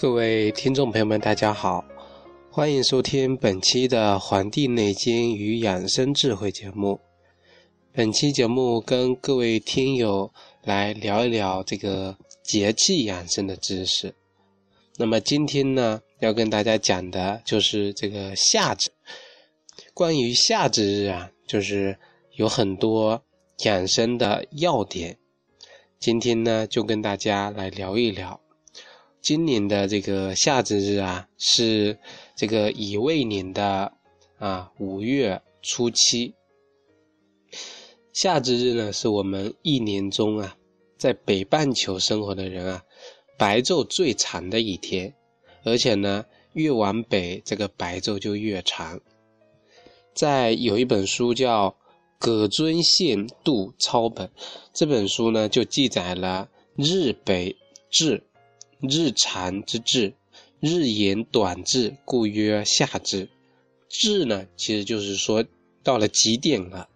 各位听众朋友们，大家好，欢迎收听本期的《黄帝内经与养生智慧》节目。本期节目跟各位听友来聊一聊这个节气养生的知识。那么今天呢，要跟大家讲的就是这个夏至。关于夏至日啊，就是有很多养生的要点。今天呢，就跟大家来聊一聊。今年的这个夏至日啊，是这个乙未年的啊五月初七。夏至日呢，是我们一年中啊，在北半球生活的人啊，白昼最长的一天，而且呢，越往北，这个白昼就越长。在有一本书叫《葛尊宪度抄本》，这本书呢，就记载了日北至。日长之至，日延短至，故曰夏至。至呢，其实就是说到了极点了。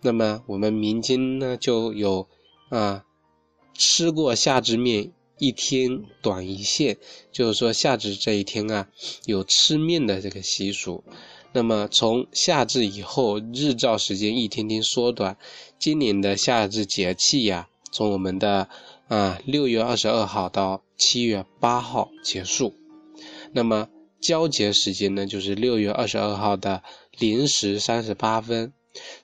那么我们民间呢就有啊，吃过夏至面，一天短一线，就是说夏至这一天啊，有吃面的这个习俗。那么从夏至以后，日照时间一天天缩短。今年的夏至节气呀，从我们的啊六月二十二号到七月八号结束，那么交接时间呢，就是六月二十二号的零时三十八分。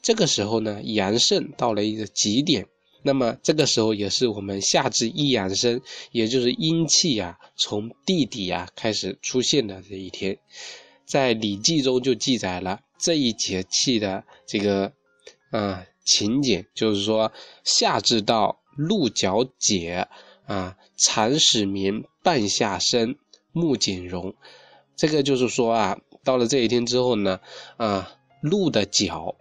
这个时候呢，阳盛到了一个极点。那么这个时候也是我们夏至一阳生，也就是阴气呀从地底啊开始出现的这一天。在《礼记》中就记载了这一节气的这个啊情景，就是说夏至到鹿角解。啊，长始眠，半夏生，木槿荣。这个就是说啊，到了这一天之后呢，啊，鹿的角，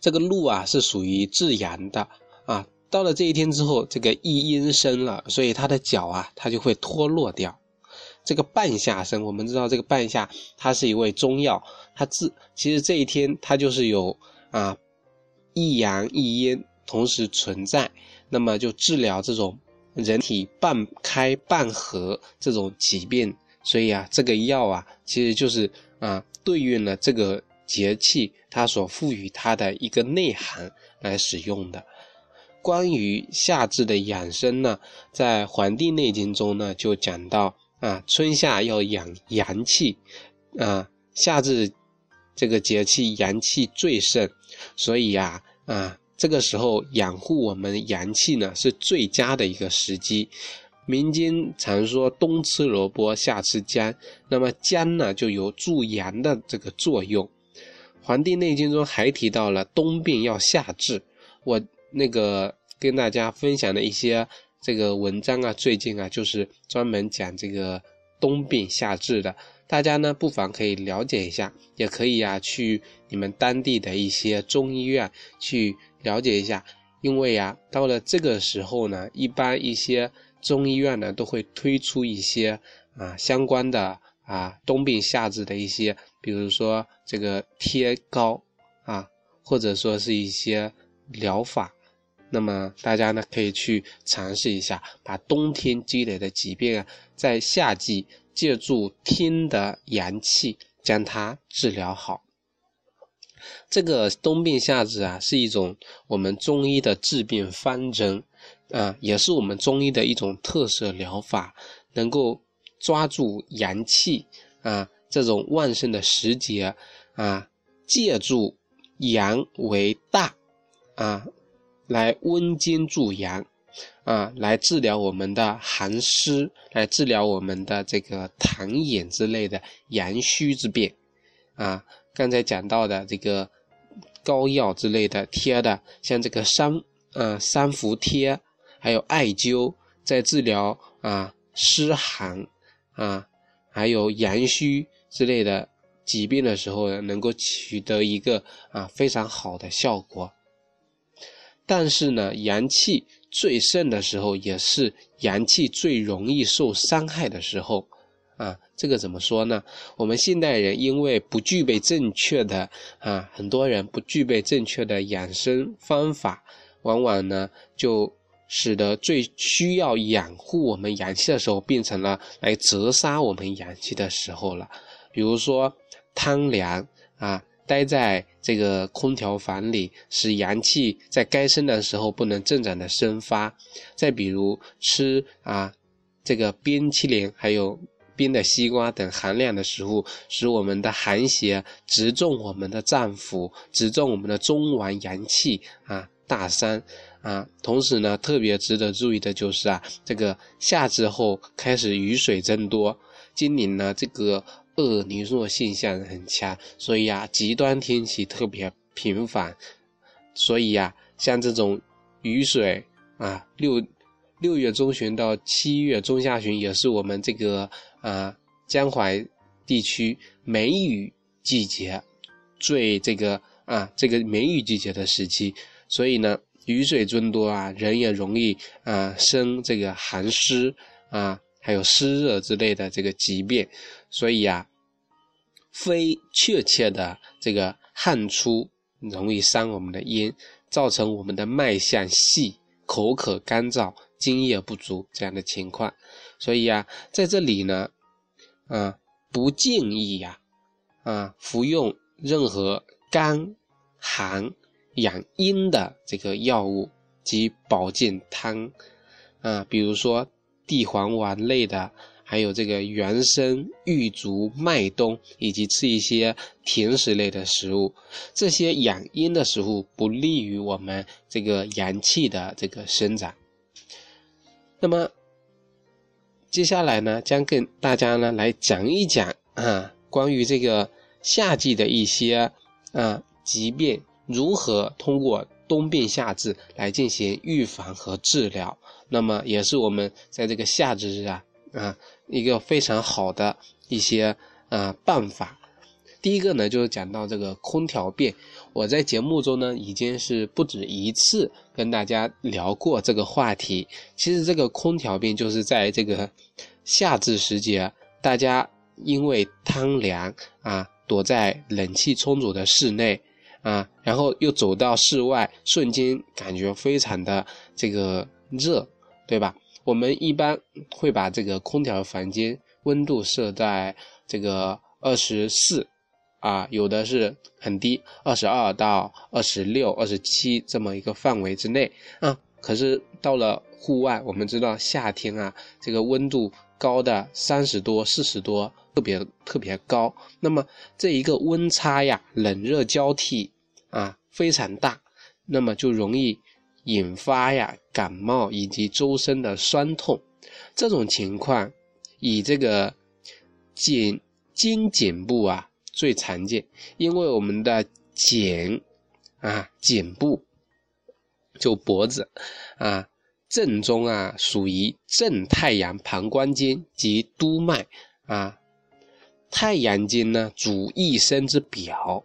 这个鹿啊是属于至阳的啊。到了这一天之后，这个一阴生了，所以它的角啊，它就会脱落掉。这个半夏生，我们知道这个半夏，它是一味中药，它治其实这一天它就是有啊，一阳一阴同时存在。那么就治疗这种人体半开半合这种疾病，所以啊，这个药啊，其实就是啊，对应了这个节气它所赋予它的一个内涵来使用的。关于夏至的养生呢，在《黄帝内经》中呢，就讲到啊，春夏要养阳气啊，夏至这个节气阳气最盛，所以呀啊。这个时候养护我们阳气呢，是最佳的一个时机。民间常说冬吃萝卜，夏吃姜，那么姜呢就有助阳的这个作用。《黄帝内经》中还提到了冬病要夏治。我那个跟大家分享的一些这个文章啊，最近啊就是专门讲这个冬病夏治的。大家呢不妨可以了解一下，也可以啊去你们当地的一些中医院去。了解一下，因为呀，到了这个时候呢，一般一些中医院呢都会推出一些啊相关的啊冬病夏治的一些，比如说这个贴膏啊，或者说是一些疗法，那么大家呢可以去尝试一下，把冬天积累的疾病啊，在夏季借助天的阳气将它治疗好。这个冬病夏治啊，是一种我们中医的治病方针啊，也是我们中医的一种特色疗法，能够抓住阳气啊这种旺盛的时节啊，借助阳为大啊，来温经助阳啊，来治疗我们的寒湿，来治疗我们的这个痰饮之类的阳虚之病啊。刚才讲到的这个膏药之类的贴的，像这个三呃三伏贴，还有艾灸，在治疗啊湿寒啊，还有阳虚之类的疾病的时候，能够取得一个啊非常好的效果。但是呢，阳气最盛的时候，也是阳气最容易受伤害的时候。啊，这个怎么说呢？我们现代人因为不具备正确的啊，很多人不具备正确的养生方法，往往呢就使得最需要养护我们阳气的时候，变成了来折杀我们阳气的时候了。比如说贪凉啊，待在这个空调房里，使阳气在该生的时候不能正常的生发。再比如吃啊这个冰淇淋，还有冰的西瓜等寒凉的食物，使我们的寒邪直中我们的脏腑，直中我们的中脘阳气啊，大伤。啊，同时呢，特别值得注意的就是啊，这个夏至后开始雨水增多，今年呢这个厄尼诺现象很强，所以啊极端天气特别频繁，所以呀像这种雨水啊，六六月中旬到七月中下旬也是我们这个啊江淮地区梅雨季节最这个啊这个梅雨季节的时期，所以呢。雨水增多啊，人也容易啊生这个寒湿啊，还有湿热之类的这个疾病，所以啊，非确切的这个汗出容易伤我们的阴，造成我们的脉象细、口渴干燥、津液不足这样的情况。所以啊，在这里呢，啊不建议呀啊服用任何干寒。养阴的这个药物及保健汤啊，比如说地黄丸类的，还有这个原参玉竹、麦冬，以及吃一些甜食类的食物，这些养阴的食物不利于我们这个阳气的这个生长。那么接下来呢，将跟大家呢来讲一讲啊，关于这个夏季的一些啊疾病。如何通过冬病夏治来进行预防和治疗？那么也是我们在这个夏至日啊啊一个非常好的一些啊办法。第一个呢，就是讲到这个空调病。我在节目中呢已经是不止一次跟大家聊过这个话题。其实这个空调病就是在这个夏至时节，大家因为贪凉啊，躲在冷气充足的室内。啊，然后又走到室外，瞬间感觉非常的这个热，对吧？我们一般会把这个空调房间温度设在这个二十四，啊，有的是很低，二十二到二十六、二十七这么一个范围之内啊。可是到了户外，我们知道夏天啊，这个温度高的三十多、四十多。特别特别高，那么这一个温差呀，冷热交替啊，非常大，那么就容易引发呀感冒以及周身的酸痛。这种情况以这个颈肩颈部啊最常见，因为我们的颈啊颈部就脖子啊正中啊属于正太阳膀胱经及督脉啊。太阳经呢，主一身之表，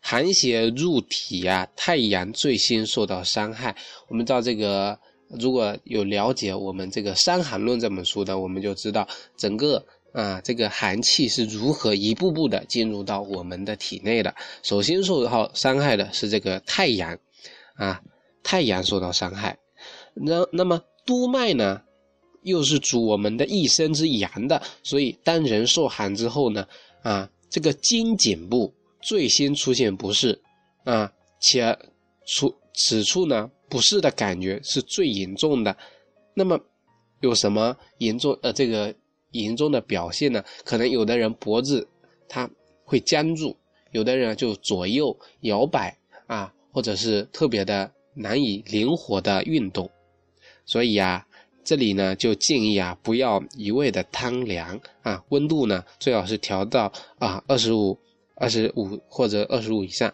寒邪入体啊，太阳最先受到伤害。我们知道这个，如果有了解我们这个《伤寒论》这本书的，我们就知道整个啊，这个寒气是如何一步步的进入到我们的体内的。首先受到伤害的是这个太阳，啊，太阳受到伤害。那那么督脉呢？又是主我们的一身之阳的，所以当人受寒之后呢，啊，这个肩颈部最先出现不适，啊，且出此处呢不适的感觉是最严重的。那么有什么严重呃这个严重的表现呢？可能有的人脖子它会僵住，有的人就左右摇摆啊，或者是特别的难以灵活的运动，所以呀。这里呢，就建议啊，不要一味的贪凉啊，温度呢最好是调到啊二十五、二十五或者二十五以上。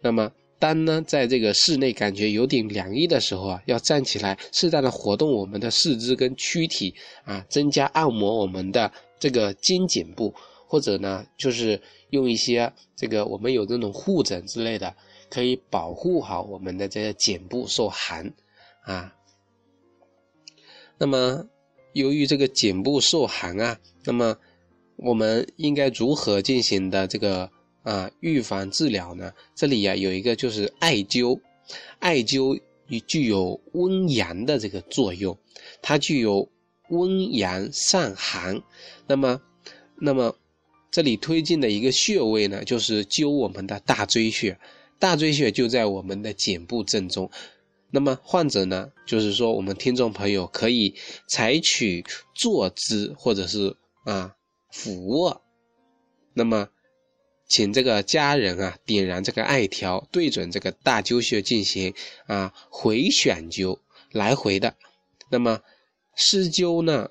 那么，当呢在这个室内感觉有点凉意的时候啊，要站起来，适当的活动我们的四肢跟躯体啊，增加按摩我们的这个肩颈部，或者呢就是用一些这个我们有这种护枕之类的，可以保护好我们的这个颈部受寒啊。那么，由于这个颈部受寒啊，那么我们应该如何进行的这个啊预防治疗呢？这里呀有一个就是艾灸，艾灸具有温阳的这个作用，它具有温阳散寒。那么，那么这里推进的一个穴位呢，就是灸我们的大椎穴。大椎穴就在我们的颈部正中。那么患者呢，就是说我们听众朋友可以采取坐姿或者是啊俯卧。那么。请这个家人啊点燃这个艾条，对准这个大灸穴进行啊回旋灸，来回的。那么施灸呢，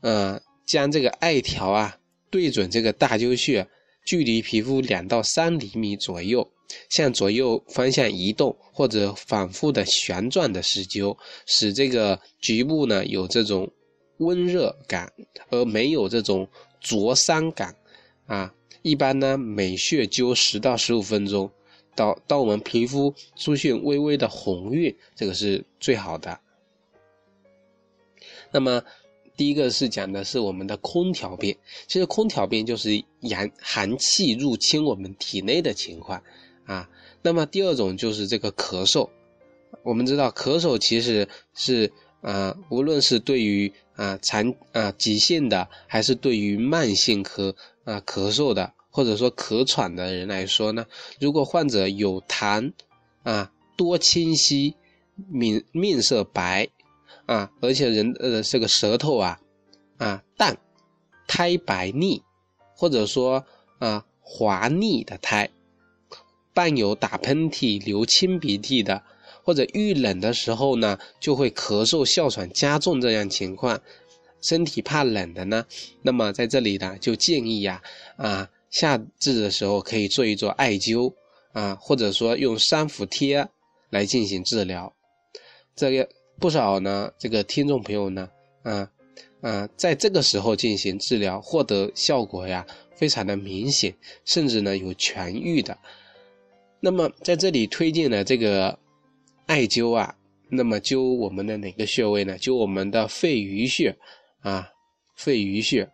呃，将这个艾条啊对准这个大灸穴，距离皮肤两到三厘米左右，向左右方向移动或者反复的旋转的施灸，使这个局部呢有这种温热感，而没有这种灼伤感啊。一般呢，每穴灸十到十五分钟，到到我们皮肤出现微微的红晕，这个是最好的。那么，第一个是讲的是我们的空调病，其实空调病就是阳寒气入侵我们体内的情况啊。那么第二种就是这个咳嗽，我们知道咳嗽其实是啊，无论是对于啊长啊急性的，还是对于慢性咳啊咳嗽的。或者说咳喘的人来说呢，如果患者有痰，啊多清晰，面面色白，啊而且人呃这个舌头啊啊淡，苔白腻，或者说啊滑腻的苔，伴有打喷嚏、流清鼻涕的，或者遇冷的时候呢就会咳嗽、哮喘加重这样情况，身体怕冷的呢，那么在这里呢就建议呀啊。夏至的时候可以做一做艾灸啊，或者说用三伏贴来进行治疗。这个不少呢，这个听众朋友呢，啊啊，在这个时候进行治疗，获得效果呀，非常的明显，甚至呢有痊愈的。那么在这里推荐的这个艾灸啊，那么灸我们的哪个穴位呢？灸我们的肺俞穴啊，肺俞穴。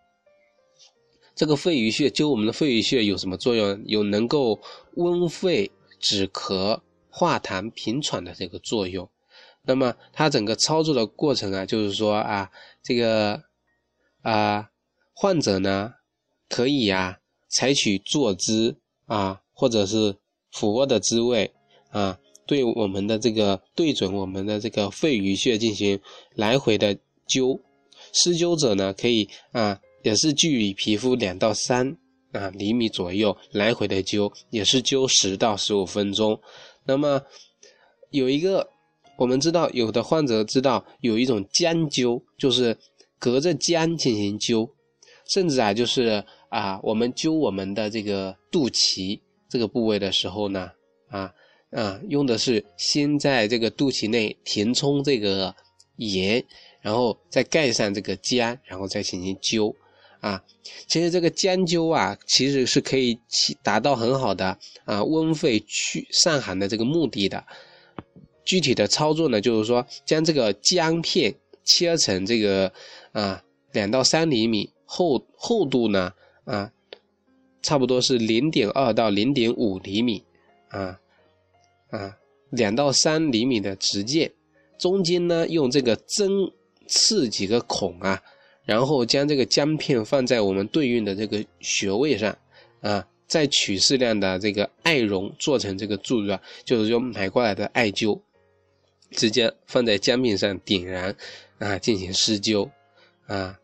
这个肺俞穴灸我们的肺俞穴有什么作用？有能够温肺、止咳、化痰、平喘的这个作用。那么它整个操作的过程啊，就是说啊，这个啊患者呢可以呀采取坐姿啊，或者是俯卧的姿位啊，对我们的这个对准我们的这个肺俞穴进行来回的灸。施灸者呢可以啊。也是距离皮肤两到三啊厘米左右来回的灸，也是灸十到十五分钟。那么有一个，我们知道有的患者知道有一种姜灸，就是隔着姜进行灸，甚至啊就是啊我们灸我们的这个肚脐这个部位的时候呢，啊啊用的是先在这个肚脐内填充这个盐，然后再盖上这个姜，然后再进行灸。啊，其实这个姜灸啊，其实是可以起达到很好的啊温肺祛散寒的这个目的的。具体的操作呢，就是说将这个姜片切成这个啊两到三厘米厚厚度呢啊，差不多是零点二到零点五厘米啊啊两到三厘米的直径，中间呢用这个针刺几个孔啊。然后将这个姜片放在我们对应的这个穴位上，啊，再取适量的这个艾绒做成这个柱子，就是用买过来的艾灸，直接放在姜片上点燃，啊，进行施灸，啊，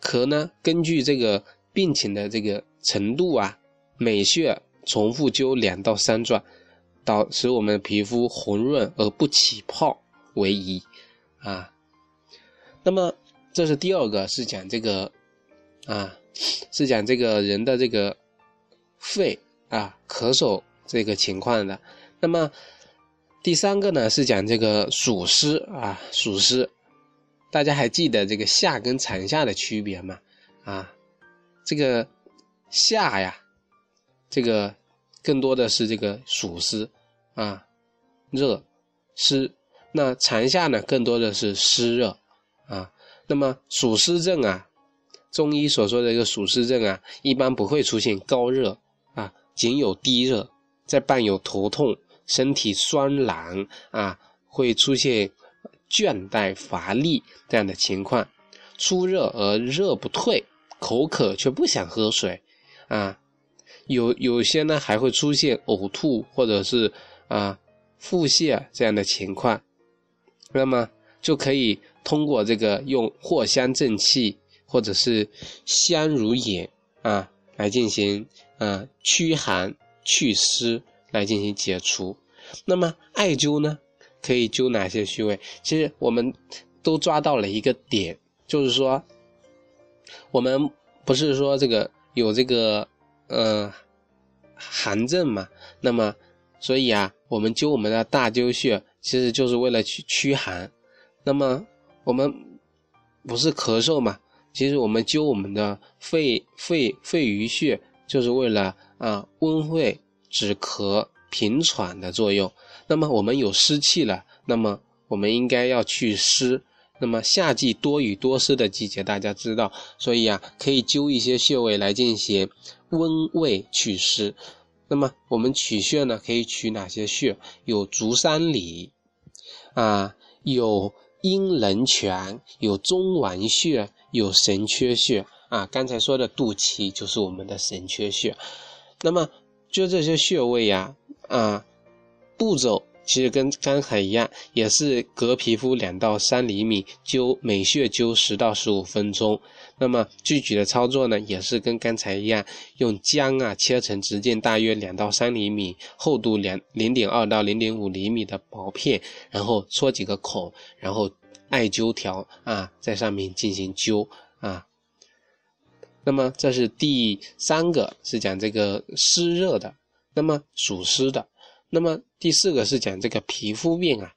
可呢根据这个病情的这个程度啊，每穴重复灸两到三转，导使我们的皮肤红润而不起泡为宜，啊，那么。这是第二个，是讲这个，啊，是讲这个人的这个肺啊咳嗽这个情况的。那么第三个呢，是讲这个暑湿啊，暑湿，大家还记得这个夏跟长夏的区别吗？啊，这个夏呀，这个更多的是这个暑湿啊，热湿；那长夏呢，更多的是湿热啊。那么暑湿症啊，中医所说的一个暑湿症啊，一般不会出现高热啊，仅有低热，再伴有头痛、身体酸懒啊，会出现倦怠乏力这样的情况，出热而热不退，口渴却不想喝水，啊，有有些呢还会出现呕吐或者是啊腹泻这样的情况，那么就可以通过这个用藿香正气或者是香如饮啊来进行啊驱寒祛湿来进行解除。那么艾灸呢？可以灸哪些穴位？其实我们都抓到了一个点，就是说，我们不是说这个有这个呃寒症嘛？那么所以啊，我们灸我们的大灸穴，其实就是为了去驱寒。那么我们不是咳嗽嘛？其实我们灸我们的肺肺肺俞穴，就是为了啊温肺止咳平喘的作用。那么我们有湿气了，那么我们应该要祛湿。那么夏季多雨多湿的季节，大家知道，所以啊，可以灸一些穴位来进行温胃祛湿。那么我们取穴呢，可以取哪些穴？有足三里，啊，有阴陵泉，有中脘穴，有神阙穴。啊，刚才说的肚脐就是我们的神阙穴。那么就这些穴位呀，啊。步骤其实跟刚才一样，也是隔皮肤两到三厘米灸每穴灸十到十五分钟。那么具体的操作呢，也是跟刚才一样，用姜啊切成直径大约两到三厘米、厚度两零点二到零点五厘米的薄片，然后戳几个孔，然后艾灸条啊在上面进行灸啊。那么这是第三个，是讲这个湿热的，那么属湿的。那么第四个是讲这个皮肤病啊，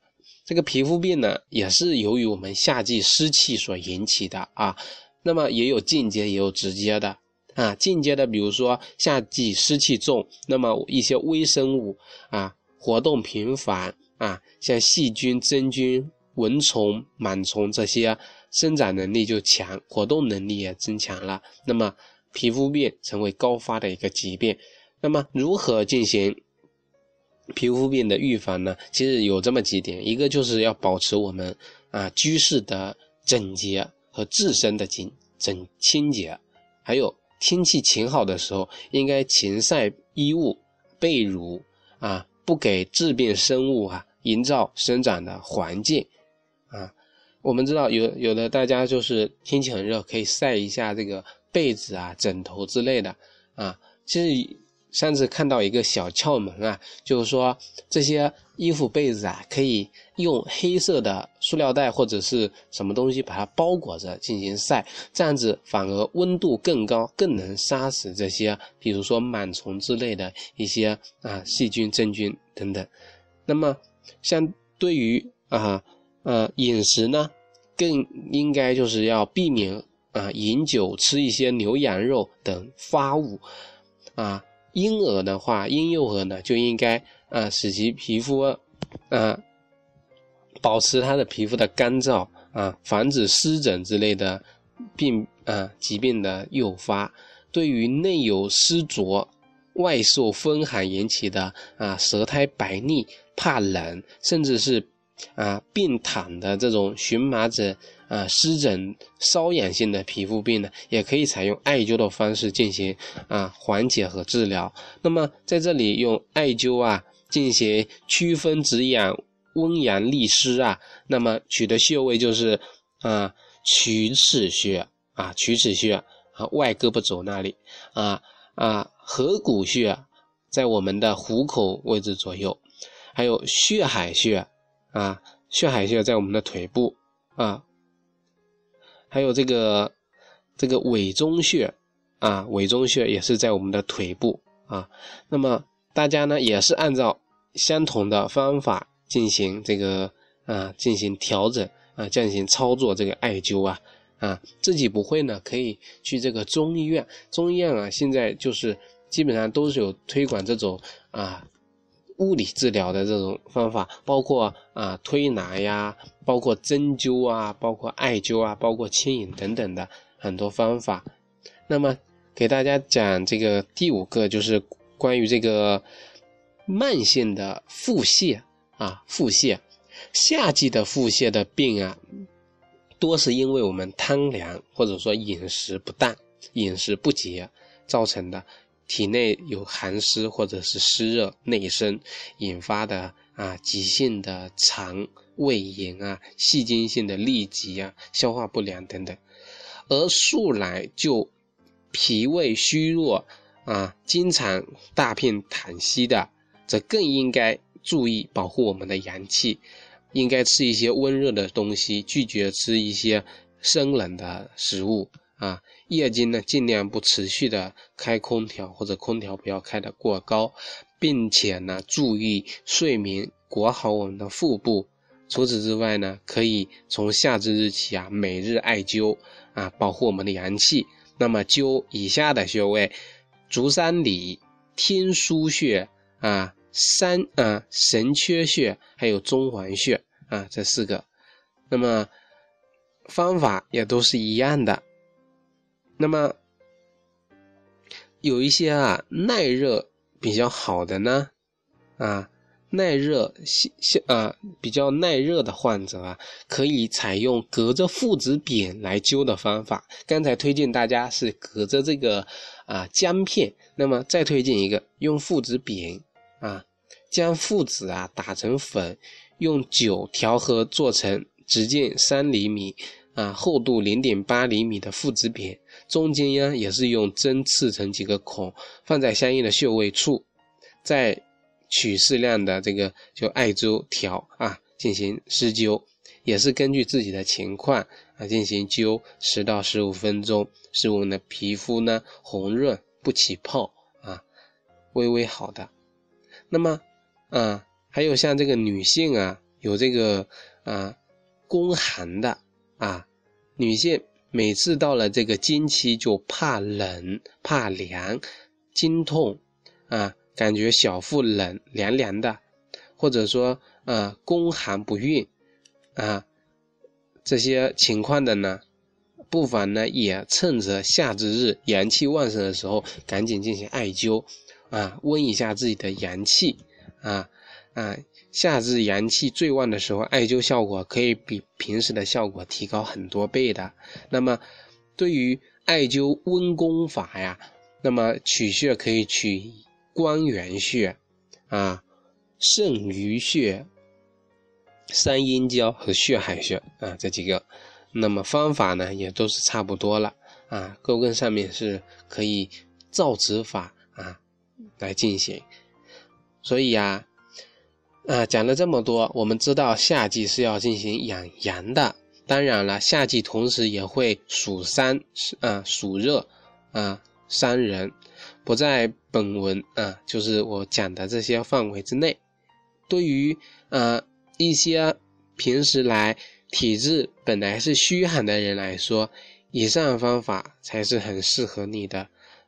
这个皮肤病呢，也是由于我们夏季湿气所引起的啊。那么也有间接也有直接的啊。间接的，比如说夏季湿气重，那么一些微生物啊活动频繁啊，像细菌、真菌、蚊虫、螨虫这些生长能力就强，活动能力也增强了。那么皮肤病成为高发的一个疾病。那么如何进行？皮肤病的预防呢，其实有这么几点，一个就是要保持我们啊居室的整洁和自身的清整清洁，还有天气晴好的时候，应该勤晒衣物、被褥啊，不给致病生物啊营造生长的环境啊。我们知道有有的大家就是天气很热，可以晒一下这个被子啊、枕头之类的啊，其实。上次看到一个小窍门啊，就是说这些衣服被子啊，可以用黑色的塑料袋或者是什么东西把它包裹着进行晒，这样子反而温度更高，更能杀死这些，比如说螨虫之类的一些啊细菌、真菌等等。那么，像对于啊呃饮食呢，更应该就是要避免啊饮酒、吃一些牛羊肉等发物啊。婴儿的话，婴幼儿呢就应该啊使其皮肤啊保持他的皮肤的干燥啊，防止湿疹之类的病啊疾病的诱发。对于内有湿浊、外受风寒引起的啊舌苔白腻、怕冷，甚至是啊病躺的这种荨麻疹。啊，湿疹、瘙痒性的皮肤病呢，也可以采用艾灸的方式进行啊缓解和治疗。那么在这里用艾灸啊进行祛风止痒、温阳利湿啊，那么取的穴位就是啊曲尺穴啊曲尺穴啊外胳膊肘那里啊啊合谷穴在我们的虎口位置左右，还有血海穴啊血海穴在我们的腿部啊。还有这个这个委中穴啊，委中穴也是在我们的腿部啊。那么大家呢也是按照相同的方法进行这个啊进行调整啊进行操作这个艾灸啊啊自己不会呢可以去这个中医院，中医院啊现在就是基本上都是有推广这种啊。物理治疗的这种方法，包括啊推拿呀，包括针灸啊，包括艾灸啊，包括牵引等等的很多方法。那么给大家讲这个第五个，就是关于这个慢性的腹泻啊，腹泻。夏季的腹泻的病啊，多是因为我们贪凉或者说饮食不当、饮食不节造成的，体内有寒湿或者是湿热内生引发的啊急性的肠胃炎啊、细菌性的痢疾啊、消化不良等等。而素来就脾胃虚弱啊，经常大便溏稀的，则更应该注意保护我们的阳气。应该吃一些温热的东西，拒绝吃一些生冷的食物啊。夜间呢，尽量不持续的开空调，或者空调不要开的过高，并且呢，注意睡眠，裹好我们的腹部。除此之外呢，可以从夏至日起啊，每日艾灸啊，保护我们的阳气。那么灸以下的穴位：足三里、天枢穴啊。三啊，神阙穴还有中脘穴啊，这四个，那么方法也都是一样的。那么有一些啊耐热比较好的呢，啊耐热像啊比较耐热的患者啊，可以采用隔着附子扁来灸的方法。刚才推荐大家是隔着这个啊姜片，那么再推荐一个用附子扁。啊，将附子啊打成粉，用酒调和做成直径三厘米啊、厚度零点八厘米的附子扁，中间呀也是用针刺成几个孔，放在相应的穴位处，再取适量的这个就艾灸条啊进行施灸，也是根据自己的情况啊进行灸十到十五分钟，使我们的皮肤呢红润不起泡啊，微微好的。那么，啊，还有像这个女性啊，有这个啊宫寒的啊，女性每次到了这个经期就怕冷、怕凉、经痛啊，感觉小腹冷凉凉的，或者说啊宫寒不孕啊这些情况的呢，不妨呢也趁着夏至日阳气旺盛的时候，赶紧进行艾灸。啊，温一下自己的阳气，啊啊，夏至阳气最旺的时候，艾灸效果可以比平时的效果提高很多倍的。那么，对于艾灸温功法呀，那么取穴可以取关元穴、啊肾俞穴、三阴交和血海穴啊这几个。那么方法呢也都是差不多了啊，沟根上面是可以造纸法啊。来进行，所以呀，啊，啊讲了这么多，我们知道夏季是要进行养阳的。当然了，夏季同时也会暑伤，啊，暑热，啊，伤人，不在本文啊，就是我讲的这些范围之内。对于啊一些平时来体质本来是虚寒的人来说，以上方法才是很适合你的。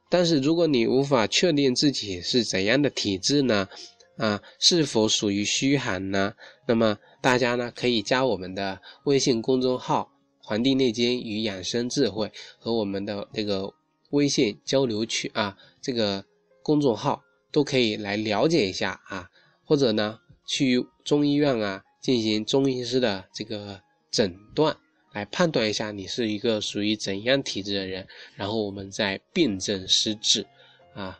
但是如果你无法确定自己是怎样的体质呢？啊，是否属于虚寒呢？那么大家呢可以加我们的微信公众号“黄帝内经与养生智慧”和我们的这个微信交流群啊，这个公众号都可以来了解一下啊，或者呢去中医院啊进行中医师的这个诊断。来判断一下你是一个属于怎样体质的人，然后我们再辨证施治，啊，